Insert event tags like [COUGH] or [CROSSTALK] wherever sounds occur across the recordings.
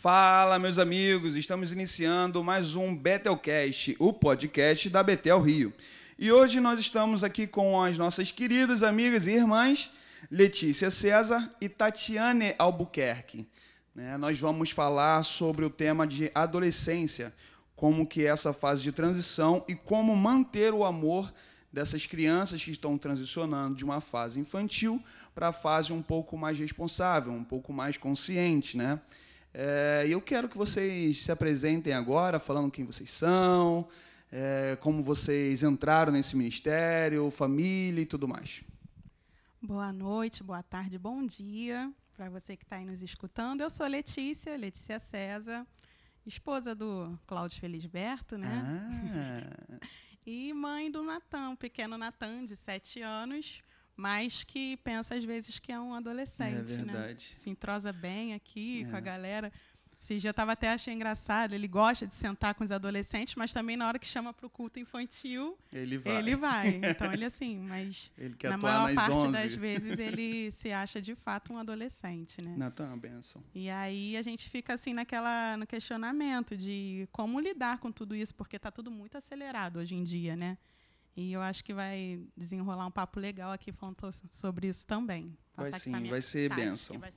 Fala, meus amigos, estamos iniciando mais um Betelcast, o podcast da Betel Rio. E hoje nós estamos aqui com as nossas queridas amigas e irmãs Letícia César e Tatiane Albuquerque. Né? Nós vamos falar sobre o tema de adolescência, como que é essa fase de transição e como manter o amor dessas crianças que estão transicionando de uma fase infantil para a fase um pouco mais responsável, um pouco mais consciente, né? É, eu quero que vocês se apresentem agora, falando quem vocês são, é, como vocês entraram nesse ministério, família e tudo mais. Boa noite, boa tarde, bom dia para você que está aí nos escutando. Eu sou Letícia, Letícia César, esposa do Cláudio Felisberto, né? Ah. [LAUGHS] e mãe do Natan, pequeno Natan, de sete anos, mas que pensa às vezes que é um adolescente, é né? Se entrosa bem aqui é. com a galera. Esse dia eu estava até achei engraçado. Ele gosta de sentar com os adolescentes, mas também na hora que chama para o culto infantil, ele vai. Ele vai. [LAUGHS] Então ele assim, mas ele na maior parte 11. das [LAUGHS] vezes ele se acha de fato um adolescente, né? Natan, uma benção. E aí a gente fica assim naquela no questionamento de como lidar com tudo isso, porque está tudo muito acelerado hoje em dia, né? E eu acho que vai desenrolar um papo legal aqui falando sobre isso também. Vai sim, vai ser Tati, benção. Vai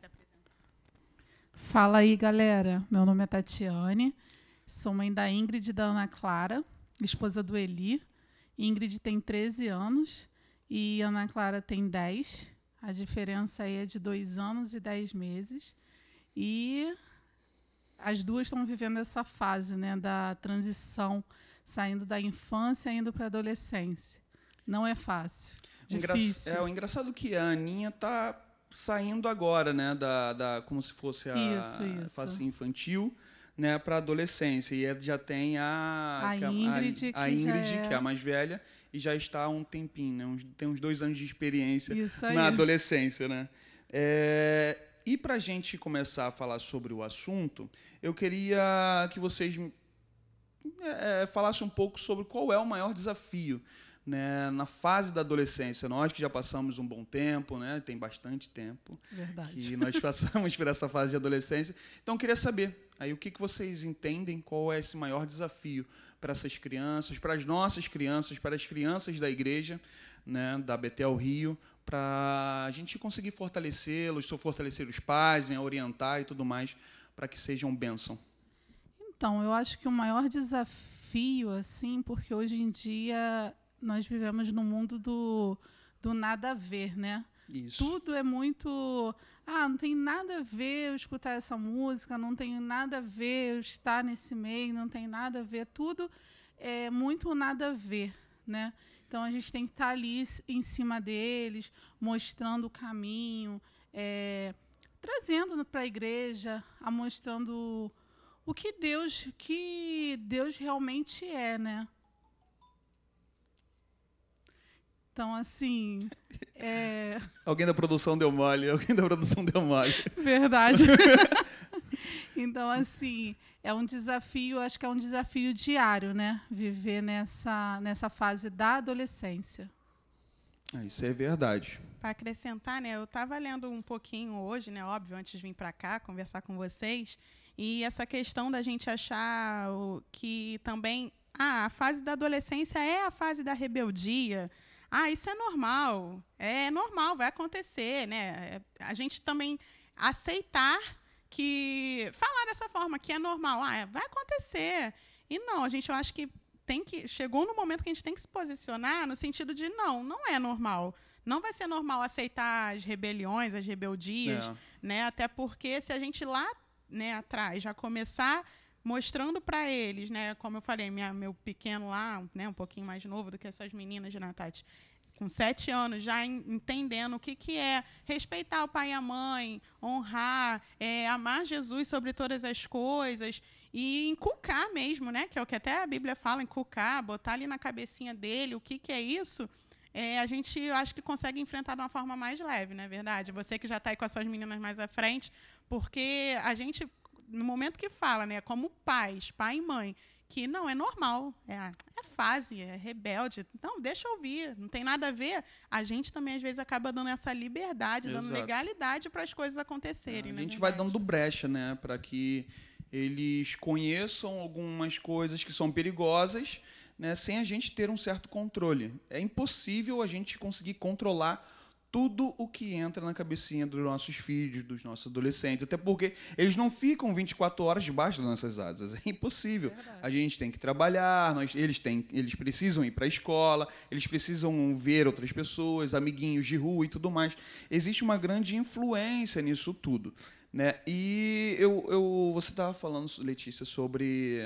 Fala aí, galera. Meu nome é Tatiane. Sou mãe da Ingrid e da Ana Clara, esposa do Eli. Ingrid tem 13 anos e Ana Clara tem 10. A diferença aí é de dois anos e 10 meses. E as duas estão vivendo essa fase né, da transição, saindo da infância e indo para a adolescência. Não é fácil. Difícil. É, o engraçado é que a Aninha está saindo agora, né, da, da como se fosse a isso, isso. fase infantil, né, para adolescência. E já tem a a que, Ingrid, a, a, Ingrid é... que é a mais velha e já está há um tempinho, né, uns, tem uns dois anos de experiência na adolescência, né. É, e para a gente começar a falar sobre o assunto, eu queria que vocês é, falassem um pouco sobre qual é o maior desafio né, na fase da adolescência. Nós que já passamos um bom tempo, né, tem bastante tempo Verdade. que nós [LAUGHS] passamos por essa fase de adolescência. Então, queria saber aí o que, que vocês entendem, qual é esse maior desafio para essas crianças, para as nossas crianças, para as crianças da igreja, né, da Betel Rio, para a gente conseguir fortalecê-los, fortalecer os pais, né, orientar e tudo mais, para que sejam bênção. Então, eu acho que o maior desafio, assim, porque hoje em dia nós vivemos no mundo do, do nada a ver, né? Isso. Tudo é muito. Ah, não tem nada a ver eu escutar essa música, não tem nada a ver eu estar nesse meio, não tem nada a ver. Tudo é muito nada a ver, né? Então a gente tem que estar ali em cima deles, mostrando o caminho, é, trazendo para a igreja, mostrando o que Deus, que Deus realmente é, né? Então, assim. É... [LAUGHS] Alguém da produção deu mole, alguém da produção deu mole. Verdade. [LAUGHS] [LAUGHS] então, assim, é um desafio, acho que é um desafio diário, né? Viver nessa, nessa fase da adolescência. É, isso é verdade. Para acrescentar, né, eu estava lendo um pouquinho hoje, né, óbvio, antes de vir para cá conversar com vocês, e essa questão da gente achar que também ah, a fase da adolescência é a fase da rebeldia, ah, isso é normal, é normal, vai acontecer, né? A gente também aceitar que falar dessa forma que é normal, ah, vai acontecer. E não, a gente eu acho que tem que chegou no momento que a gente tem que se posicionar no sentido de não, não é normal. Não vai ser normal aceitar as rebeliões, as rebeldias, é. né? Até porque se a gente lá, né, atrás já começar mostrando para eles, né, como eu falei, minha, meu pequeno lá, né, um pouquinho mais novo do que essas meninas de Natati, com sete anos, já entendendo o que, que é respeitar o pai e a mãe, honrar, é, amar Jesus sobre todas as coisas e inculcar mesmo, né, que é o que até a Bíblia fala, inculcar, botar ali na cabecinha dele o que, que é isso, é, a gente eu acho que consegue enfrentar de uma forma mais leve, não é verdade? Você que já está aí com as suas meninas mais à frente, porque a gente no momento que fala, né, como pais, pai e mãe, que não é normal, é, é fase, é rebelde. Não, deixa eu ouvir, não tem nada a ver. A gente também às vezes acaba dando essa liberdade, Exato. dando legalidade para as coisas acontecerem. É, a né, gente vai dando brecha, né, para que eles conheçam algumas coisas que são perigosas, né, sem a gente ter um certo controle. É impossível a gente conseguir controlar tudo o que entra na cabecinha dos nossos filhos, dos nossos adolescentes, até porque eles não ficam 24 horas debaixo das nossas asas, é impossível. É a gente tem que trabalhar, nós, eles, têm, eles precisam ir para a escola, eles precisam ver outras pessoas, amiguinhos de rua e tudo mais. Existe uma grande influência nisso tudo. Né? E eu, eu, você estava falando, Letícia, sobre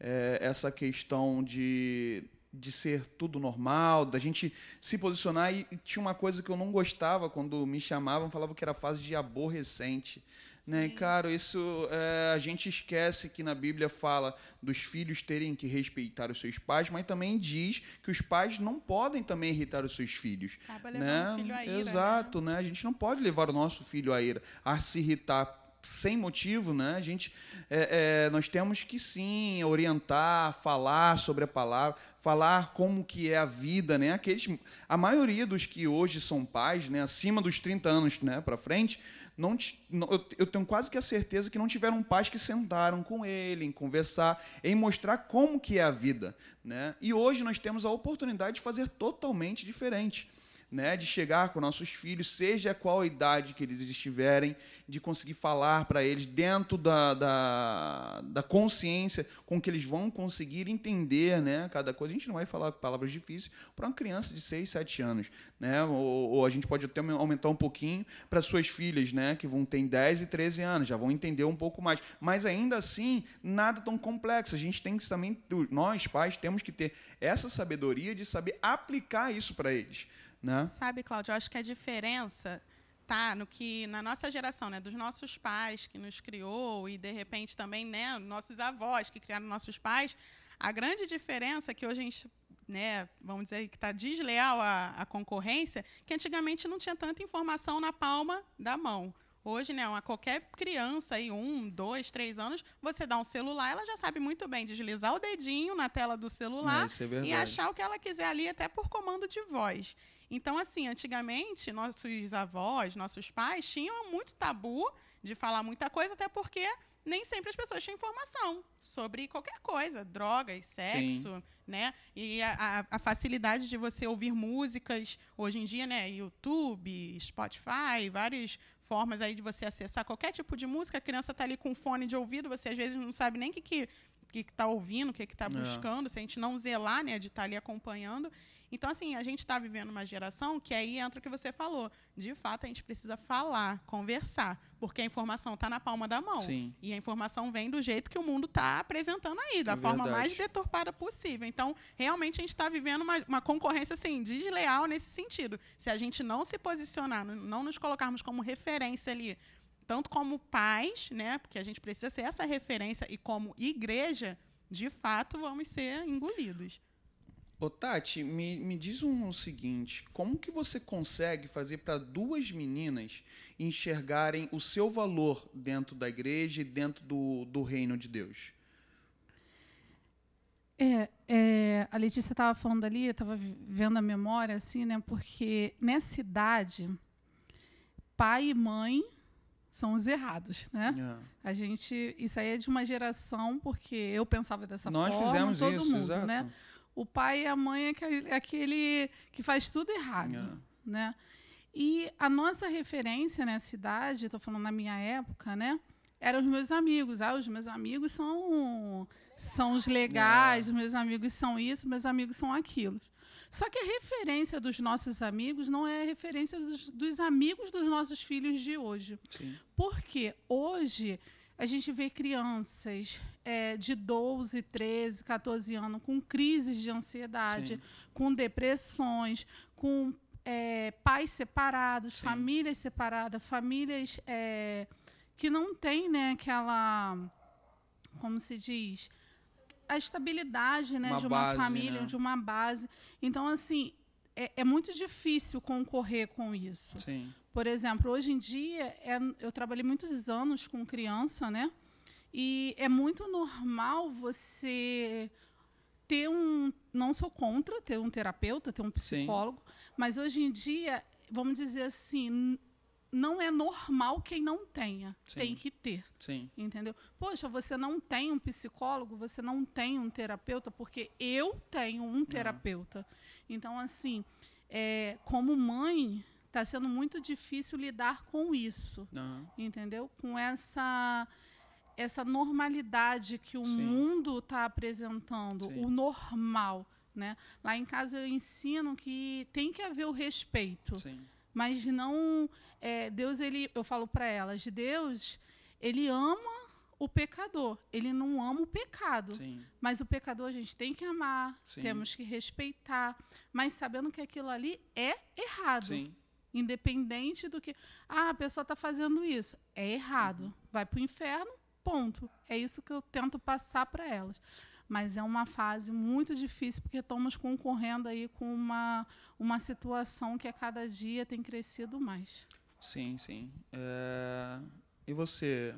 é, essa questão de de ser tudo normal, da gente se posicionar. E, e, tinha uma coisa que eu não gostava quando me chamavam, falavam que era fase de aborrecente. Né? E, cara, isso é, a gente esquece que na Bíblia fala dos filhos terem que respeitar os seus pais, mas também diz que os pais não podem também irritar os seus filhos. Acaba né? filho à ira, Exato, né? né? A gente não pode levar o nosso filho à ira, a se irritar sem motivo, né? A gente, é, é, nós temos que sim orientar, falar sobre a palavra, falar como que é a vida, né? Aqueles, a maioria dos que hoje são pais, né, acima dos 30 anos, né, para frente, não, não eu, eu, tenho quase que a certeza que não tiveram pais que sentaram com ele, em conversar, em mostrar como que é a vida, né? E hoje nós temos a oportunidade de fazer totalmente diferente né, de chegar com nossos filhos, seja qual idade que eles estiverem, de conseguir falar para eles dentro da, da, da, consciência com que eles vão conseguir entender né, cada coisa. A gente não vai falar palavras difíceis para uma criança de 6, 7 anos. Né? Ou, ou a gente pode até aumentar um pouquinho para suas filhas, né, que vão ter 10 e 13 anos, já vão entender um pouco mais. Mas ainda assim, nada tão complexo. A gente tem que também, nós pais, temos que ter essa sabedoria de saber aplicar isso para eles. Né? Sabe, Cláudio, eu acho que a diferença tá no que na nossa geração, né, dos nossos pais que nos criou e de repente também, né, nossos avós que criaram nossos pais, a grande diferença que hoje a gente, né, vamos dizer que está desleal à, à concorrência, que antigamente não tinha tanta informação na palma da mão. Hoje, né, uma, qualquer criança aí, um, dois, três anos, você dá um celular, ela já sabe muito bem deslizar o dedinho na tela do celular é, é e achar o que ela quiser ali, até por comando de voz. Então, assim, antigamente, nossos avós, nossos pais tinham muito tabu de falar muita coisa, até porque nem sempre as pessoas tinham informação sobre qualquer coisa, drogas, sexo, Sim. né? E a, a, facilidade de você ouvir músicas hoje em dia, né? YouTube, Spotify, várias formas aí de você acessar qualquer tipo de música. A criança está ali com fone de ouvido, você às vezes não sabe nem o que que que está ouvindo, o que está é. buscando, é. se a gente não zelar, né, de estar tá ali acompanhando. Então, assim, a gente está vivendo uma geração que aí entra o que você falou. De fato, a gente precisa falar, conversar, porque a informação está na palma da mão. Sim. E a informação vem do jeito que o mundo está apresentando aí, da é forma mais deturpada possível. Então, realmente, a gente está vivendo uma, uma, concorrência assim, desleal nesse sentido. Se a gente não se posicionar, não nos colocarmos como referência ali, tanto como pais, né, porque a gente precisa ser essa referência, e como igreja, de fato, vamos ser engolidos. Ô Tati, me, me diz um, o seguinte: como que você consegue fazer para duas meninas enxergarem o seu valor dentro da igreja e dentro do, do reino de Deus? É, é, a Letícia estava falando ali, eu estava vendo a memória, assim, né? Porque nessa idade, pai e mãe são os errados, né? É. A gente, isso aí é de uma geração, porque eu pensava dessa Nós forma, fizemos todo isso, mundo, exato. né? O pai e a mãe é aquele, é aquele que faz tudo errado, é. né? E a nossa referência nessa idade, estou falando na minha época, né? Eram os meus amigos. Ah, os meus amigos são são os legais, é. os meus amigos são isso, meus amigos são aquilo. Só que a referência dos nossos amigos não é a referência dos, dos amigos dos nossos filhos de hoje. Sim. Porque hoje a gente vê crianças é, de 12, 13, 14 anos com crises de ansiedade, Sim. com depressões, com é, pais separados, Sim. famílias separadas, famílias é, que não têm né, aquela. Como se diz? A estabilidade né, uma de uma base, família, né? de uma base. Então, assim, é, é, muito difícil concorrer com isso. Sim. Por exemplo, hoje em dia, é, eu trabalhei muitos anos com criança, né? E é muito normal você ter um. Não sou contra ter um terapeuta, ter um psicólogo, Sim. mas hoje em dia, vamos dizer assim, não é normal quem não tenha. Sim. Tem que ter. Sim. Entendeu? Poxa, você não tem um psicólogo, você não tem um terapeuta, porque eu tenho um terapeuta. Então, assim, é, como mãe, está sendo muito difícil lidar com isso. Aham. Entendeu? Com essa essa normalidade que o Sim. mundo está apresentando, o normal. Né? Lá em casa eu ensino que tem que haver o respeito Sim. Mas não é, Deus ele eu falo para elas Deus ele ama o pecador ele não ama o pecado Sim. mas o pecador a gente tem que amar Sim. temos que respeitar mas sabendo que aquilo ali é errado Sim. independente do que ah a pessoa está fazendo isso é errado Uhum. vai para o inferno ponto é isso que eu tento passar para elas mas é uma fase muito difícil porque estamos concorrendo aí com uma uma situação que a cada dia tem crescido mais Sim, sim. É, E você?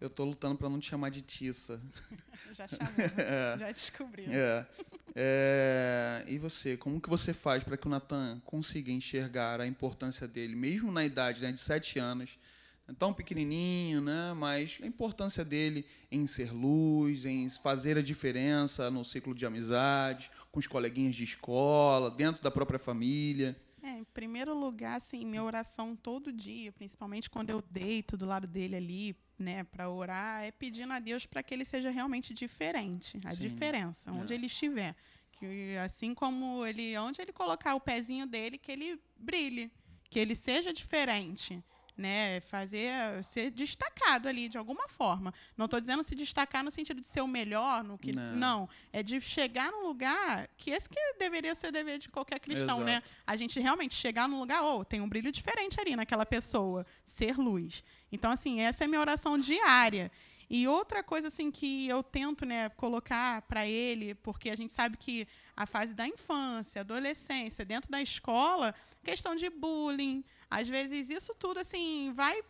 Eu tô lutando para não te chamar de Tissa. [LAUGHS] Já chamou, [LAUGHS] já descobriu. É. É, E você? Como que você faz para que o Natan consiga enxergar a importância dele, mesmo na idade né, de sete anos, é tão pequenininho, né? Mas a importância dele em ser luz, em fazer a diferença no ciclo de amizade, com os coleguinhas de escola, dentro da própria família. É, em primeiro lugar, assim, minha oração todo dia, principalmente quando eu deito do lado dele ali, né, para orar, é pedindo a Deus para que ele seja realmente diferente, a Sim. diferença, onde É. ele estiver, que assim como ele, onde ele colocar o pezinho dele, que ele brilhe, que ele seja diferente. Né, fazer ser destacado ali de alguma forma. Não estou dizendo se destacar no sentido de ser o melhor, no que Não. não, é de chegar num lugar que esse que deveria ser o dever de qualquer cristão, Exato. né? a gente realmente chegar num lugar, oh, tem um brilho diferente ali naquela pessoa, ser luz. Então, assim, essa é a minha oração diária. E outra coisa assim que eu tento, né, colocar para ele, porque a gente sabe que a fase da infância, adolescência, dentro da escola, questão de bullying, às vezes isso tudo assim vai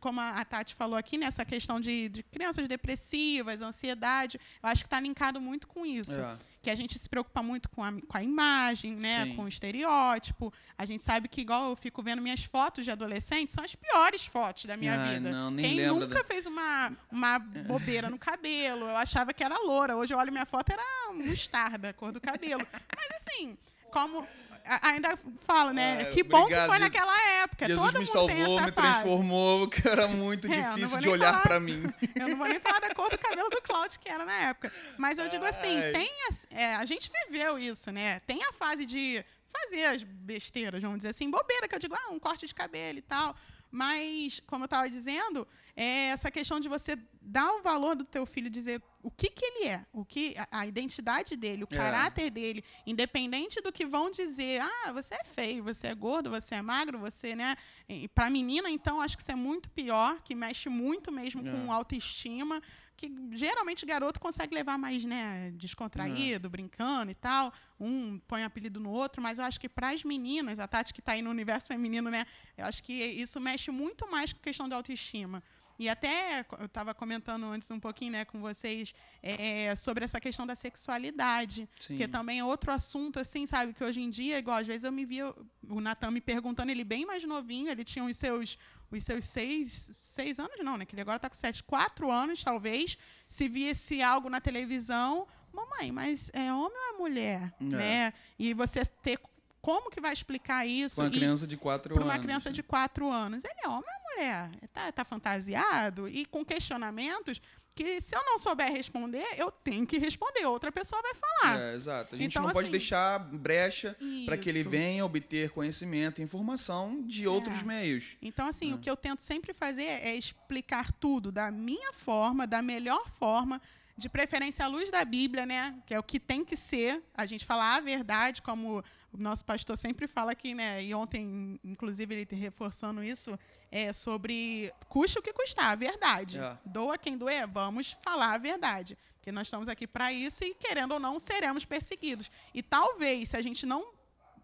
como a Tati falou aqui, nessa questão de, de crianças depressivas, ansiedade, eu acho que está linkado muito com isso É. que a gente se preocupa muito com a, com a imagem, né, Sim. com o estereótipo. A gente sabe que, igual eu fico vendo minhas fotos de adolescente, são as piores fotos da minha Ai, vida. não, Quem nunca fez uma, uma bobeira no cabelo? Eu achava que era loura. Hoje eu olho minha foto, era mostarda, a cor do cabelo. Mas assim, como. A- Ainda falo, né? Ah, que bom obrigado, que foi naquela época. Jesus Todo me mundo salvou, me transformou, [LAUGHS] que era muito É, difícil de olhar para mim. [LAUGHS] Eu não vou nem falar da cor do cabelo do Cláudio, que era na época. Mas eu digo assim, Ai. tem as- é, a gente viveu isso, né? Tem a fase de fazer as besteiras, vamos dizer assim, bobeira, que eu digo, ah, um corte de cabelo e tal. Mas, como eu estava dizendo, é essa questão de você dar o valor do teu filho, dizer o que, que ele é, o que a, a identidade dele, o É. caráter dele, independente do que vão dizer, ah, você é feio, você é gordo, você é magro, você, né? Para menina, então, acho que isso é muito pior, que mexe muito mesmo É. com autoestima, que geralmente garoto consegue levar mais, né, descontraído, brincando e tal. Um põe apelido no outro, mas eu acho que para as meninas, a Tati que está aí no universo feminino, né, eu acho que isso mexe muito mais com a questão da autoestima. E até eu estava comentando antes um pouquinho né, com vocês é, sobre essa questão da sexualidade. Sim. Que também é outro assunto, assim, sabe? Que hoje em dia, igual, às vezes eu me via o Natan me perguntando, ele bem mais novinho, ele tinha os seus, os seus seis, seis anos, não, né? Que ele agora está com sete, quatro anos, talvez. Se viesse algo na televisão, mamãe, mas é homem ou é mulher? É. Né? E você ter. Como que vai explicar isso? Com uma criança de 4 para anos. uma criança de 4 anos. Ele é homem ou é mulher? Tá, fantasiado? E com questionamentos que, se eu não souber responder, eu tenho que responder. Outra pessoa vai falar. É, exato. A gente Então, não pode assim, deixar brecha para que ele venha obter conhecimento e informação de outros É. meios. Então, assim, É. o que eu tento sempre fazer é explicar tudo da minha forma, da melhor forma, de preferência à luz da Bíblia, né? Que é o que tem que ser. A gente falar a verdade, como o nosso pastor sempre fala aqui, né? E ontem, inclusive, ele reforçando isso, é sobre custe o que custar, a verdade. É. Doa quem doer, vamos falar a verdade. Porque nós estamos aqui para isso e, querendo ou não, seremos perseguidos. E talvez, se a gente não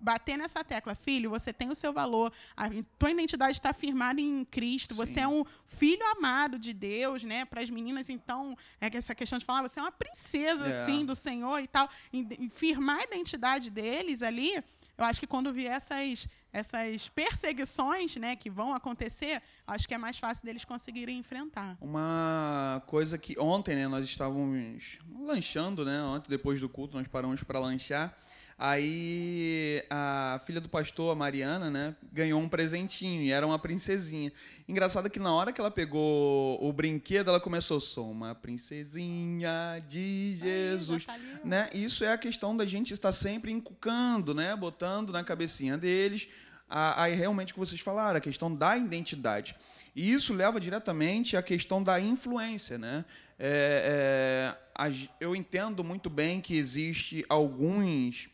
bater nessa tecla, filho, você tem o seu valor, a tua identidade está firmada em Cristo, você Sim. é um filho amado de Deus, né? Para as meninas, então, é que essa questão de falar, você é uma princesa, É. assim, do Senhor e tal, e firmar a identidade deles ali, eu acho que quando vier essas essas perseguições né, que vão acontecer, acho que é mais fácil deles conseguirem enfrentar. Uma coisa que ontem né, nós estávamos lanchando, né? Ontem, depois do culto, nós paramos para lanchar. Aí a filha do pastor, a Mariana, né, ganhou um presentinho e era uma princesinha. Engraçado que na hora que ela pegou o brinquedo, ela começou, sou uma princesinha de Isso Jesus. Aí, tá né? Isso é a questão da gente estar sempre encucando, né, botando na cabecinha deles. Aí realmente que vocês falaram, a questão da identidade. E isso leva diretamente à questão da influência, né? É, é, eu entendo muito bem que existe alguns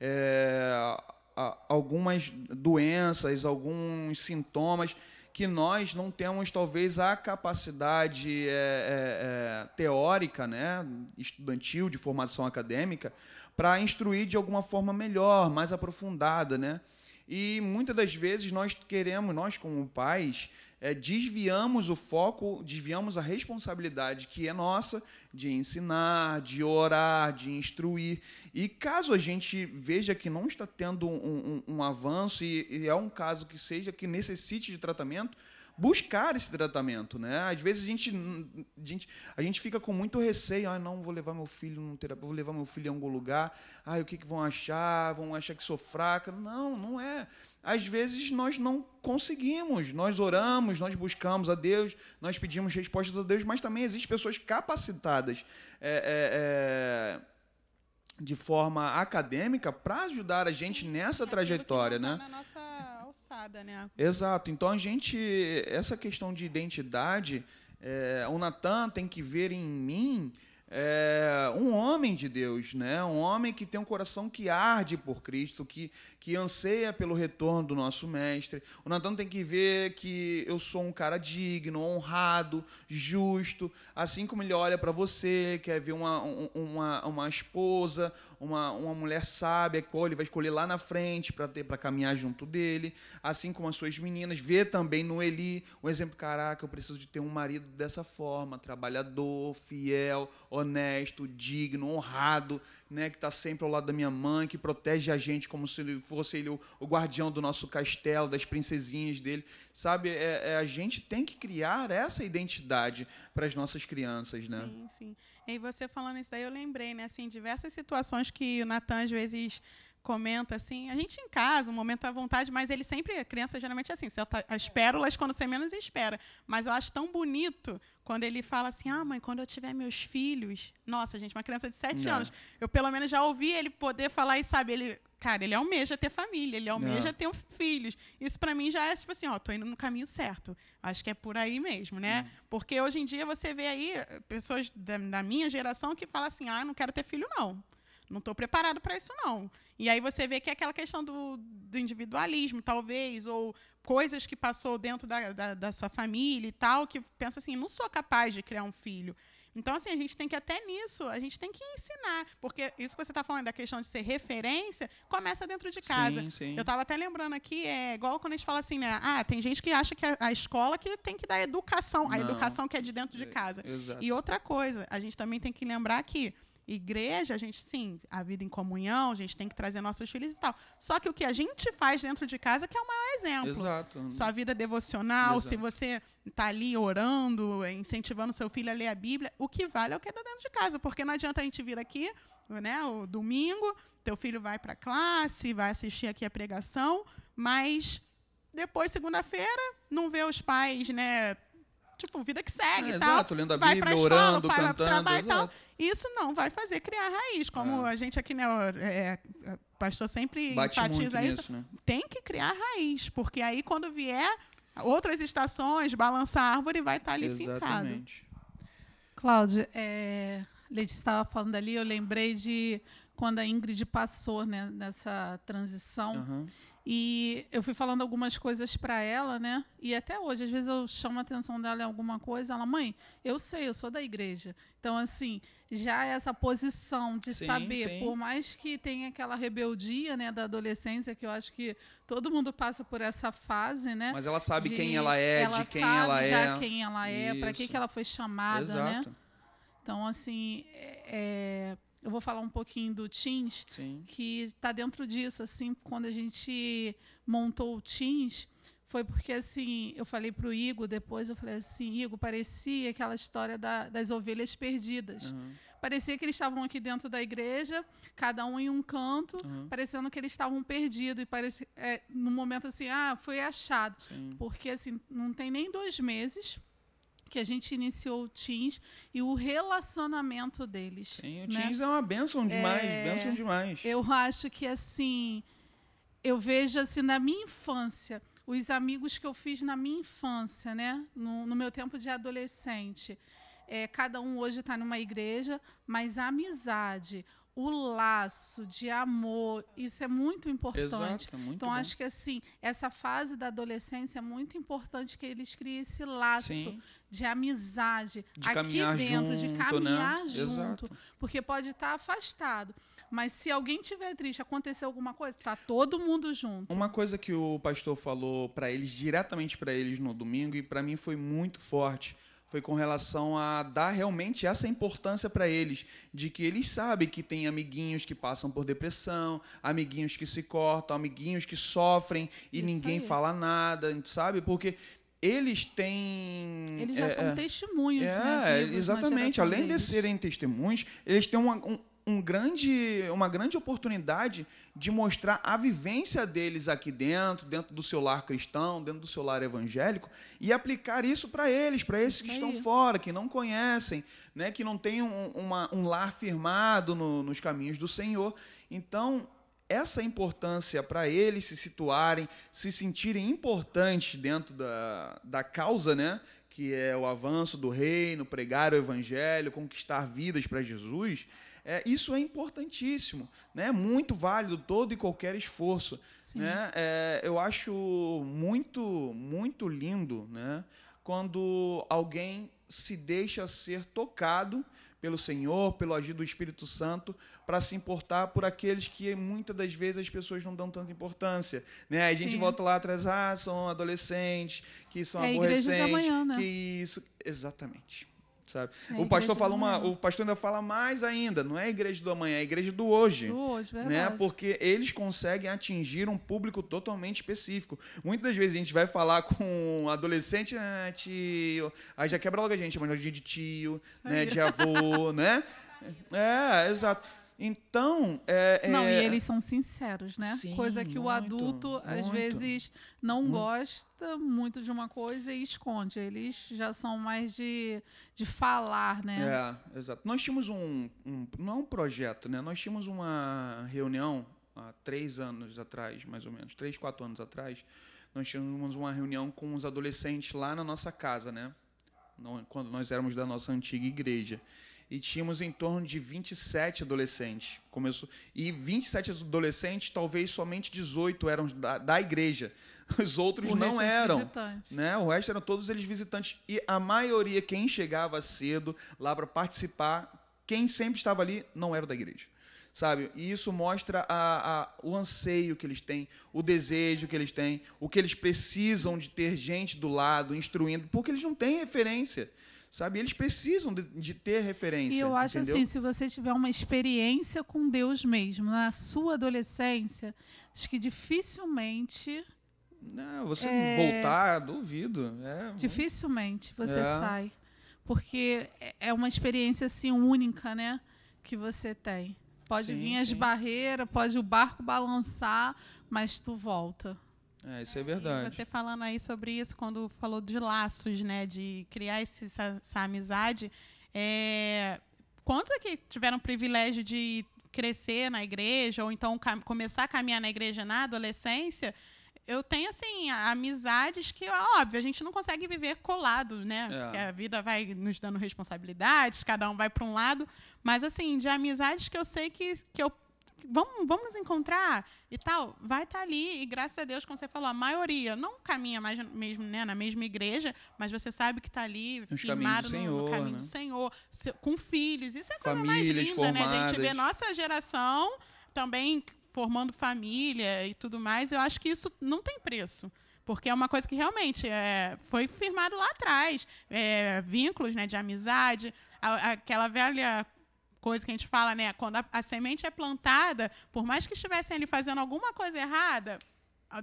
é, algumas doenças, alguns sintomas que nós não temos talvez a capacidade é, é, é, teórica, né, estudantil, de formação acadêmica, para instruir de alguma forma melhor, mais aprofundada, né? E muitas das vezes nós queremos, nós como pais, é, desviamos o foco, desviamos a responsabilidade que é nossa de ensinar, de orar, de instruir. E caso a gente veja que não está tendo um, um, um avanço e, e é um caso que seja que necessite de tratamento, buscar esse tratamento, né? Às vezes a gente, a gente, a gente fica com muito receio, ah, não vou levar meu filho num terapeuta, vou levar meu filho em algum lugar, ah, o que, que vão achar? Vão achar que sou fraca? Não, não é. Às vezes nós não conseguimos, nós oramos, nós buscamos a Deus, nós pedimos respostas a Deus, mas também existem pessoas capacitadas. É, é, é de forma acadêmica para ajudar a gente nessa trajetória, tá né? Na nossa alçada, né? Exato. Então a gente, essa questão de identidade, é, o Natan tem que ver em mim é, um homem de Deus, né? um homem que tem um coração que arde por Cristo, que, que anseia pelo retorno do nosso Mestre. O Natan tem que ver que eu sou um cara digno, honrado, justo, assim como ele olha para você, quer ver uma, uma, uma esposa, uma, uma mulher sábia, que ele vai escolher lá na frente para ter para caminhar junto dele, assim como as suas meninas. Vê também no Eli um exemplo, caraca, eu preciso de ter um marido dessa forma, trabalhador, fiel, honesto, digno, honrado, né, que está sempre ao lado da minha mãe, que protege a gente como se ele fosse ele o, o guardião do nosso castelo, das princesinhas dele. Sabe, é, é, a gente tem que criar essa identidade para as nossas crianças, né? Sim, sim. E você falando isso aí, eu lembrei, né, assim, diversas situações que o Natan às vezes comenta assim, a gente em casa, um momento à vontade, mas ele sempre, a criança geralmente é assim, as pérolas quando você menos espera. Mas eu acho tão bonito quando ele fala assim, ah, mãe, quando eu tiver meus filhos, nossa, gente, uma criança de sete Não. anos, eu pelo menos já ouvi ele poder falar e sabe, ele, cara, ele almeja ter família, ele almeja Não. ter filhos. Isso para mim já é tipo assim, ó, tô indo no caminho certo. Acho que é por aí mesmo, né? Hum. Porque hoje em dia você vê aí pessoas da, da minha geração que falam assim, ah, não quero ter filho não. Não estou preparado para isso, não. E aí você vê que é aquela questão do, do individualismo, talvez, ou coisas que passou dentro da, da, da, sua família e tal, que pensa assim, não sou capaz de criar um filho. Então, assim, a gente tem que até nisso, a gente tem que ensinar. Porque isso que você está falando da questão de ser referência, começa dentro de casa. Sim, sim. Eu estava até lembrando aqui, é igual quando a gente fala assim, né? Ah, tem gente que acha que a, a escola que tem que dar educação, Não. a educação que é de dentro de casa. É, e outra coisa, a gente também tem que lembrar que Igreja, a gente, sim, a vida em comunhão, a gente tem que trazer nossos filhos e tal. Só que o que a gente faz dentro de casa que é o maior exemplo. Exato. Sua vida devocional, Exato. se você está ali orando, incentivando seu filho a ler a Bíblia, o que vale é o que está dentro de casa. Porque não adianta a gente vir aqui, né, o domingo, teu filho vai para a classe, vai assistir aqui a pregação, mas depois, segunda-feira, não vê os pais, né, tipo, vida que segue é, e tal. Exato, lendo a vai Bíblia, escola, orando, vai cantando. Trabalho, e tal. Isso não vai fazer criar raiz. Como é. a gente aqui, né, é, o pastor sempre Bate enfatiza isso. Nisso, né? Tem que criar raiz, porque aí quando vier outras estações, balançar a árvore, vai estar tá ali Exatamente. fincado. Cláudia, é, Leite estava falando ali, eu lembrei de quando a Ingrid passou né, nessa transição. Uhum. E eu fui falando algumas coisas para ela, né? E até hoje, às vezes eu chamo a atenção dela em alguma coisa, ela, mãe, eu sei, eu sou da igreja. Então, assim, já essa posição de sim, saber, sim. por mais que tenha aquela rebeldia, né, da adolescência, que eu acho que todo mundo passa por essa fase, né? Mas ela sabe de, quem ela é, ela de quem ela é. já quem ela é, para que, que ela foi chamada, né? Exato. né? Então, assim, é, eu vou falar um pouquinho do Teams, Sim. que está dentro disso, assim, quando a gente montou o Teams, foi porque, assim, eu falei para o Igor depois, eu falei assim, Igor, parecia aquela história da, das ovelhas perdidas. Uhum. Parecia que eles estavam aqui dentro da igreja, cada um em um canto, Uhum. parecendo que eles estavam perdidos. E parecia, é, no momento assim, ah, foi achado. Sim. Porque, assim, não tem nem dois meses que a gente iniciou o Teams e o relacionamento deles. Sim, o né? Teams é uma benção demais, É, benção demais. Eu acho que, assim, eu vejo, assim, na minha infância, os amigos que eu fiz na minha infância, né? No, no meu tempo de adolescente. É, cada um hoje está numa igreja, mas a amizade, o laço de amor, isso é muito importante. Exato, é muito Então, bom. acho que assim, essa fase da adolescência é muito importante que eles criem esse laço Sim. de amizade De aqui dentro, de junto, caminhar né? junto. Exato. Porque pode estar afastado. Mas se alguém tiver triste, acontecer alguma coisa, tá todo mundo junto. Uma coisa que o pastor falou para eles, diretamente para eles no domingo, e para mim foi muito forte, foi com relação a dar realmente essa importância para eles, de que eles sabem que tem amiguinhos que passam por depressão, amiguinhos que se cortam, amiguinhos que sofrem e Isso ninguém aí. fala nada, sabe? Porque eles têm. Eles já é, são é, testemunhos, é, né? vivos exatamente. Além deles. de serem testemunhos, eles têm uma, um, um grande, uma grande oportunidade de mostrar a vivência deles aqui dentro, dentro do seu lar cristão, dentro do seu lar evangélico, e aplicar isso para eles, para esses Isso que aí. estão fora, que não conhecem, né, que não têm um, uma- um lar firmado no- nos caminhos do Senhor. Então, essa importância para eles se situarem, se sentirem importantes dentro da, da causa, né? Que é o avanço do reino, pregar o evangelho, conquistar vidas para Jesus. É, isso é importantíssimo, né? Muito válido todo e qualquer esforço, Sim. né? É, eu acho muito, muito lindo, né? Quando alguém se deixa ser tocado pelo Senhor, pelo agir do Espírito Santo, para se importar por aqueles que muitas das vezes as pessoas não dão tanta importância. Né? Aí a gente volta lá atrás, ah, são adolescentes, que são É aborrecentes, amanhã, né? que isso. Exatamente. Sabe? É o pastor fala uma, o pastor ainda fala mais ainda, não é a igreja do amanhã, é a igreja do hoje Do hoje, né? verdade. Porque eles conseguem atingir um público totalmente específico. Muitas das vezes a gente vai falar com um adolescente, ah, tio, aí já quebra logo a gente, chama de tio, né? De avô, né? [LAUGHS] É, exato. Então, é, Não, é- e eles são sinceros, né? Sim, Coisa que o muito, adulto, às muito. vezes, não gosta muito de uma coisa e esconde. Eles já são mais de, de falar, né? É, exato. Nós tínhamos um, um- não é um projeto, né? Nós tínhamos uma reunião há três anos atrás, mais ou menos, três, quatro anos atrás. Nós tínhamos uma reunião com os adolescentes lá na nossa casa, né? Quando nós éramos da nossa antiga igreja. E tínhamos em torno de 27 adolescentes. Começou, e 27 adolescentes, talvez somente 18 eram da, da igreja. [LAUGHS] Os outros O não é eram né? O resto eram todos eles visitantes e a maioria quem chegava cedo lá para participar, quem sempre estava ali não era da igreja. Sabe? E isso mostra a, a- o anseio que eles têm, o desejo que eles têm, o que eles precisam de ter gente do lado, instruindo, porque eles não têm referência. Sabe? Eles precisam de, de ter referência. E eu acho entendeu? assim, se você tiver uma experiência com Deus mesmo, na sua adolescência, acho que dificilmente, Não, você É. voltar, duvido. É, dificilmente você É. sai. Porque é- é uma experiência assim única, né? Que você tem. Pode Sim, vir as sim. barreiras, pode o barco balançar, mas tu volta. É, isso é E verdade. você falando aí sobre isso, quando falou de laços, né? De criar esse- essa, essa amizade. É, quantos aqui tiveram o privilégio de crescer na igreja, ou então começar a caminhar na igreja na adolescência? Eu tenho, assim, amizades que, óbvio, a gente não consegue viver colado, né? É. Porque a vida vai nos dando responsabilidades, cada um vai para um lado. Mas, assim, de amizades que eu sei que, que eu vamos, vamos nos encontrar e tal, vai estar ali. E graças a Deus, como você falou, a maioria não caminha mais mesmo né, na mesma igreja, mas você sabe que está ali, Nos firmado no, no Senhor, caminho né? do Senhor, se- com filhos. Isso é a coisa mais linda, né? A gente vê formadas. nossa geração também formando família e tudo mais. Eu acho que isso não tem preço. Porque é uma coisa que realmente é, foi firmado lá atrás. É, vínculos né, de amizade, a- aquela velha coisa que a gente fala, né? Quando a, a semente é plantada, por mais que estivessem ali fazendo alguma coisa errada,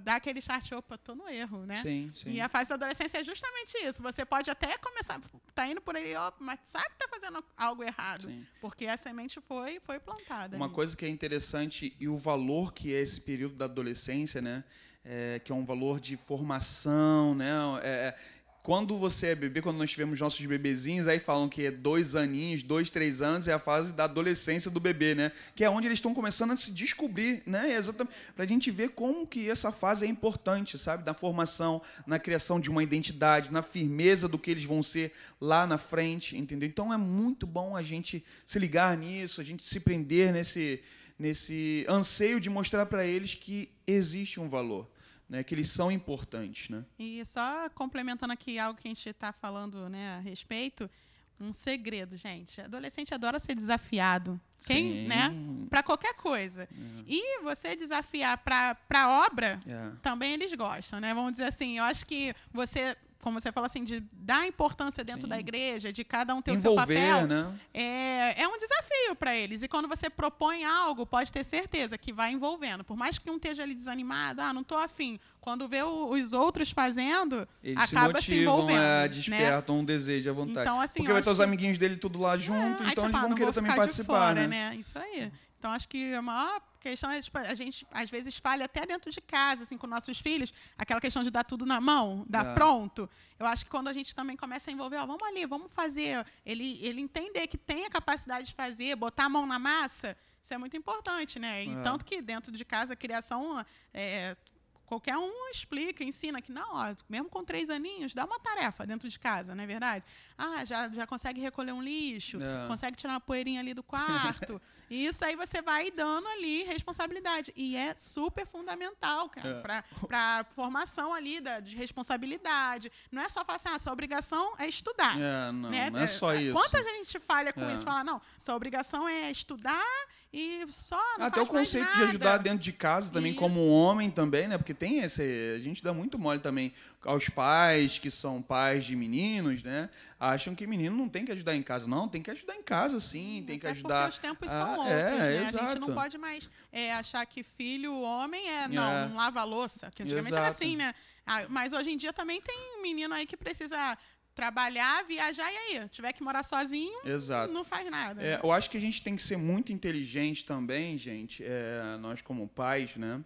dá aquele start, opa, tô no erro, né? Sim, sim. E a fase da adolescência é justamente isso. Você pode até começar, tá indo por aí, ó, mas sabe que tá fazendo algo errado, Sim. porque a semente foi foi plantada. Uma ali. coisa que é interessante e o valor que é esse período da adolescência, né? É, que é um valor de formação, né? É, quando você é bebê, quando nós tivemos nossos bebezinhos, aí falam que é dois aninhos, dois, três anos, é a fase da adolescência do bebê, né? Que é onde eles estão começando a se descobrir, né? Exatamente. Pra gente ver como que essa fase é importante, sabe? Na formação, na criação de uma identidade, na firmeza do que eles vão ser lá na frente, entendeu? Então é muito bom a gente se ligar nisso, a gente se prender nesse, nesse anseio de mostrar para eles que existe um valor. Né, que eles são importantes, né? E só complementando aqui algo que a gente está falando né, a respeito, um segredo, gente. Adolescente adora ser desafiado. Quem, Sim. né? Para qualquer coisa. É. E você desafiar para obra, É. também eles gostam, né? Vamos dizer assim, eu acho que você, como você falou assim, de dar importância dentro Sim. da igreja, de cada um ter o seu Envolver, papel, né? é, é um desafio para eles. E quando você propõe algo, pode ter certeza que vai envolvendo. Por mais que um esteja ali desanimado, ah, não estou afim. Quando vê o- os outros fazendo, Eles acaba se se, motivam, envolvendo. é, né? despertam um desejo à vontade. Então, assim, Porque vai estar acho os amiguinhos dele tudo lá junto, É, aí, então tipo, eles vão querer também participar, fora, né? Isso aí. Então, acho que a maior questão é, tipo, a gente, às vezes, falha até dentro de casa, assim, com nossos filhos, aquela questão de dar tudo na mão, dar É. pronto. Eu acho que quando a gente também começa a envolver, ó, vamos ali, vamos fazer, ele, ele entender que tem a capacidade de fazer, botar a mão na massa, isso é muito importante, né? E É. tanto que dentro de casa, a criação, é, qualquer um explica, ensina que não, ó, mesmo com três aninhos, dá uma tarefa dentro de casa, não é verdade? Ah, já, já consegue recolher um lixo, É. consegue tirar uma poeirinha ali do quarto. [LAUGHS] e isso aí você vai dando ali responsabilidade. E é super fundamental, cara, É. para a formação ali da, de responsabilidade. Não é só falar assim, ah, sua obrigação é estudar. É, não, né? não é só isso. Quanta gente falha com É. isso? Fala, não, sua obrigação é estudar e só não Até o conceito de ajudar dentro de casa também, Isso. como homem também, né? Porque tem esse. A gente dá muito mole também aos pais que são pais de meninos, né? Acham que menino não tem que ajudar em casa. Não, tem que ajudar em casa, sim. Tem que Até ajudar. Porque os tempos Ah, são outros, é, né? A exato. gente não pode mais é, achar que filho homem é. Não, É. não lava a louça. Que antigamente era Exato. assim, né? Ah, mas hoje em dia também tem menino aí que precisa trabalhar, viajar e aí, tiver que morar sozinho, Exato. não faz nada. É, né? eu acho que a gente tem que ser muito inteligente também, gente, é, nós como pais, né?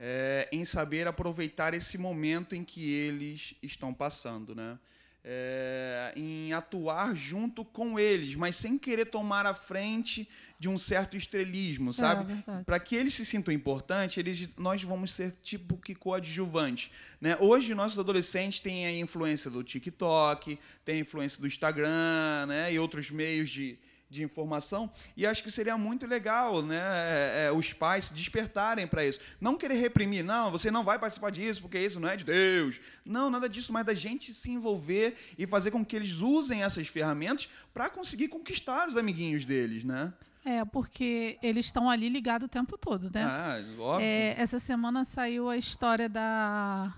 É, em saber aproveitar esse momento em que eles estão passando, né? É, em atuar junto com eles, mas sem querer tomar a frente de um certo estrelismo, sabe? É. Para que eles se sintam importantes, eles, nós vamos ser tipo que coadjuvantes. Né? Hoje, nossos adolescentes têm a influência do TikTok, tem a influência do Instagram né? e outros meios de, de informação. E acho que seria muito legal né? é, é, os pais se despertarem para isso. Não querer reprimir, não, você não vai participar disso porque isso não é de Deus. Não, nada disso, mas da gente se envolver e fazer com que eles usem essas ferramentas para conseguir conquistar os amiguinhos deles. Né? É, porque eles estão ali ligados o tempo todo, né? Ah, óbvio. É, essa semana saiu a história da,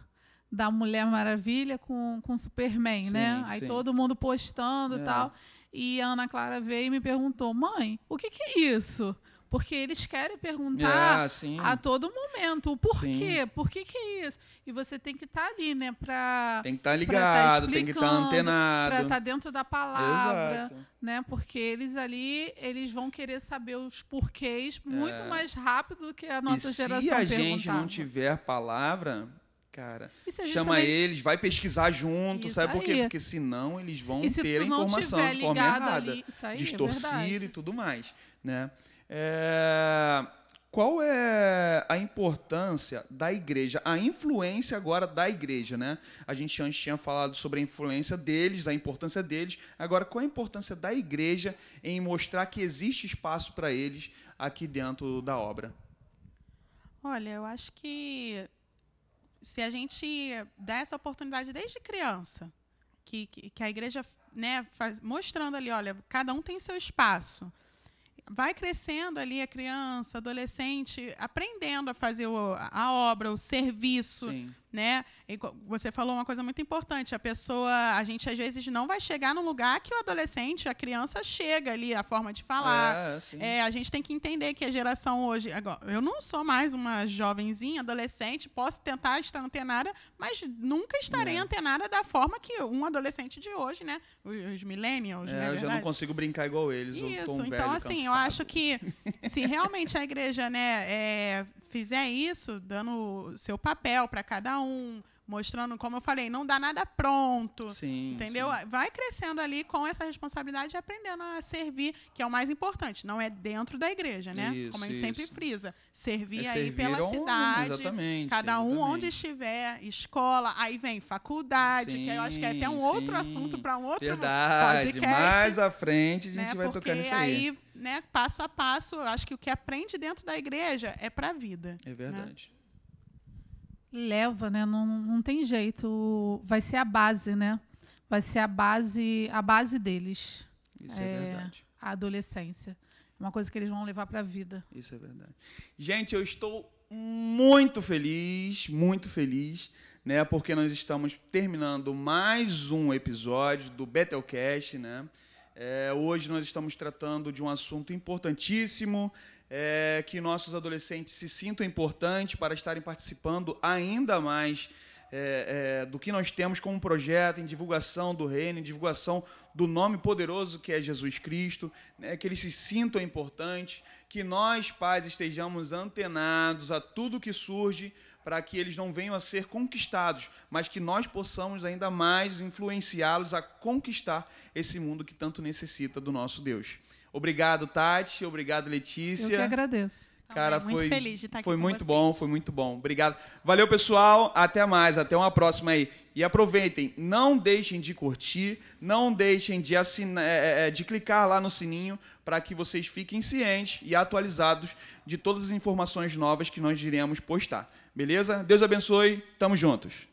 da Mulher Maravilha com, com Superman, Sim, né? Aí sim. todo mundo postando É. e tal. E a Ana Clara veio e me perguntou, mãe, o que, que é isso? Porque eles querem perguntar sim. a todo momento o porquê, Sim. por que, que é isso? E você tem que estar ali, né? Pra, Tem que estar pra ligado, tá tem que estar explicando, antenado. Pra estar dentro da palavra, Exato. né? Porque eles ali, eles vão querer saber os porquês muito É. mais rápido do que a nossa e geração se a gente perguntava. não tiver palavra, cara, chama também- eles, vai pesquisar junto, Isso sabe por quê? aí. Porque senão eles vão se ter a informação de forma errada, ali, aí, é distorcida verdade. e tudo mais, né? É, Qual é a importância da igreja, a influência agora da igreja, né? A gente antes tinha falado sobre a influência deles, a importância deles. Agora, qual a importância da igreja em mostrar que existe espaço para eles aqui dentro da obra? Olha, eu acho que se a gente dá essa oportunidade desde criança, que, que, que a igreja né, faz, mostrando ali, olha, cada um tem seu espaço. Vai crescendo ali a criança, adolescente, aprendendo a fazer o- a obra, o serviço, Sim. né? Você falou uma coisa muito importante. A pessoa, a gente às vezes não vai chegar no lugar que o adolescente, a criança chega ali, a forma de falar. É, é, a gente tem que entender que a geração hoje. Agora, eu não sou mais uma jovenzinha, adolescente, posso tentar estar antenada, mas nunca estarei é. antenada da forma que um adolescente de hoje, né? Os millennials. É, né, eu já não consigo brincar igual eles. Isso, então, assim, cansado. eu acho que se realmente a igreja né, é, fizer isso, dando seu papel para cada um, mostrando, como eu falei, não dá nada pronto. Sim, entendeu? Sim. Vai crescendo ali com essa responsabilidade e aprendendo a servir, que é o mais importante. Não é dentro da igreja, né? Isso, como a gente isso. sempre frisa. Servir é aí servir pela cidade. Exatamente. Cada um exatamente. onde estiver, escola, aí vem faculdade, sim, que eu acho que é até um outro assunto para um outro Verdade. podcast. Mais à frente a gente né? vai Porque tocar nisso aí. aí, né, passo a passo, eu acho que o que aprende dentro da igreja é para a vida. É verdade. Né? leva, né? Não, não tem jeito. Vai ser a base, né? Vai ser a base, a base deles. Isso é, é verdade. A adolescência. Uma coisa que eles vão levar para a vida. Isso é verdade. Gente, eu estou muito feliz, muito feliz, né? Porque nós estamos terminando mais um episódio do Betelcast, né? É, hoje nós estamos tratando de um assunto importantíssimo, é, que nossos adolescentes se sintam importantes para estarem participando ainda mais é, é, do que nós temos como projeto em divulgação do reino, em divulgação do nome poderoso que é Jesus Cristo, né, que eles se sintam importantes, que nós, pais, estejamos antenados a tudo que surge para que eles não venham a ser conquistados, mas que nós possamos ainda mais influenciá-los a conquistar esse mundo que tanto necessita do nosso Deus. Obrigado, Tati. Obrigado, Letícia. Eu que agradeço. Cara, muito foi, feliz de estar aqui foi muito vocês. bom, foi muito bom. Obrigado. Valeu, pessoal. Até mais, até uma próxima aí. E aproveitem, não deixem de curtir, não deixem de assinar, é, de clicar lá no sininho para que vocês fiquem cientes e atualizados de todas as informações novas que nós iremos postar. Beleza? Deus abençoe. Tamo juntos.